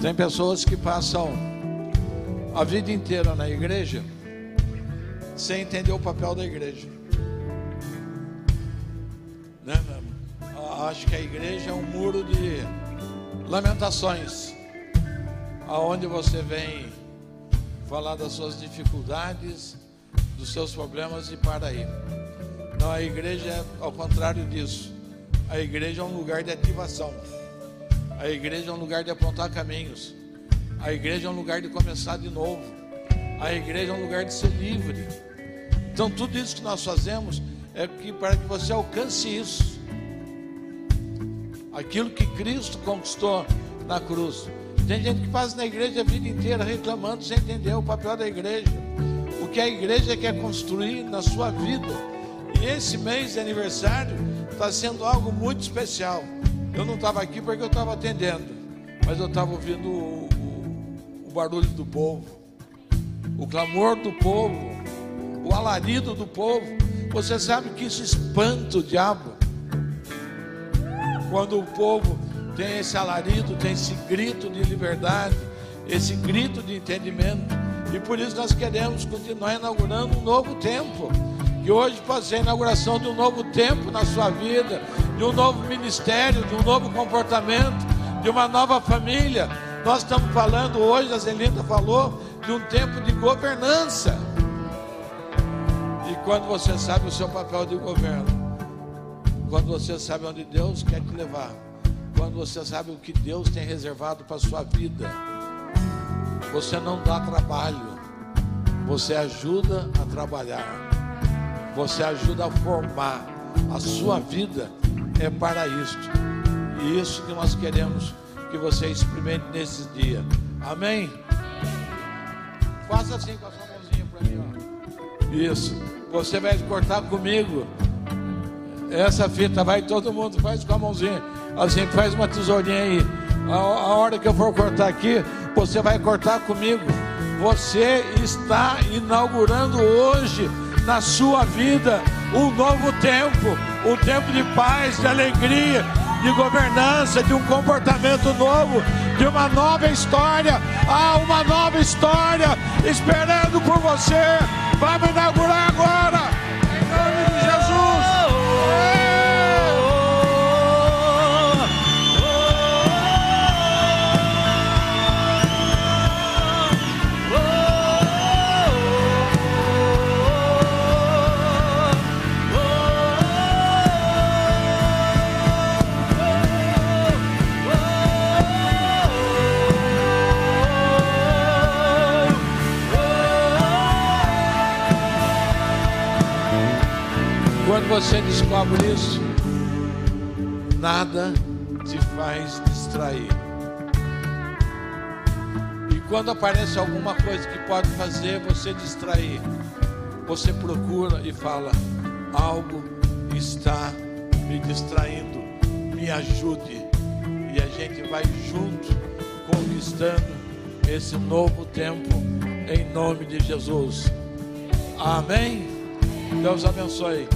Tem pessoas que passam a vida inteira na igreja sem entender o papel da igreja. Né? Acho que a igreja é um muro de lamentações, aonde você vem falar das suas dificuldades, dos seus problemas e para aí. Não, a igreja é ao contrário disso. A igreja é um lugar de ativação. A igreja é um lugar de apontar caminhos. A igreja é um lugar de começar de novo. A igreja é um lugar de ser livre. Então tudo isso que nós fazemos é que para que você alcance isso. Aquilo que Cristo conquistou na cruz. Tem gente que passa na igreja a vida inteira reclamando sem entender o papel da igreja. O que a igreja quer construir na sua vida. E esse mês de aniversário está sendo algo muito especial. Eu não estava aqui porque eu estava atendendo, mas eu estava ouvindo o, o, o barulho do povo, o clamor do povo, o alarido do povo. Você sabe que isso espanta o diabo. Quando o povo tem esse alarido, tem esse grito de liberdade, esse grito de entendimento. E por isso nós queremos continuar inaugurando um novo tempo. Que hoje ser a inauguração de um novo tempo na sua vida, de um novo ministério, de um novo comportamento, de uma nova família. Nós estamos falando hoje, a Zelinda falou, de um tempo de governança. E quando você sabe o seu papel de governo, quando você sabe onde Deus quer te levar, quando você sabe o que Deus tem reservado para a sua vida, você não dá trabalho, você ajuda a trabalhar, você ajuda a formar. A sua vida é para isto, e isso que nós queremos que você experimente nesses dias. Amém? Faça assim com a sua mãozinha para mim, ó. Isso. Você vai cortar comigo. Essa fita vai todo mundo faz com a mãozinha. Assim, faz uma tesourinha aí. A, a hora que eu for cortar aqui, você vai cortar comigo. Você está inaugurando hoje na sua vida um novo tempo, um tempo de paz, de alegria, de governança, de um comportamento novo, de uma nova história. Há uma nova história esperando por você. Vamos inaugurar agora, você descobre isso, nada te faz distrair. E quando aparece alguma coisa que pode fazer você distrair, você procura e fala: algo está me distraindo, me ajude. E a gente vai junto conquistando esse novo tempo em nome de Jesus. Amém. Deus abençoe.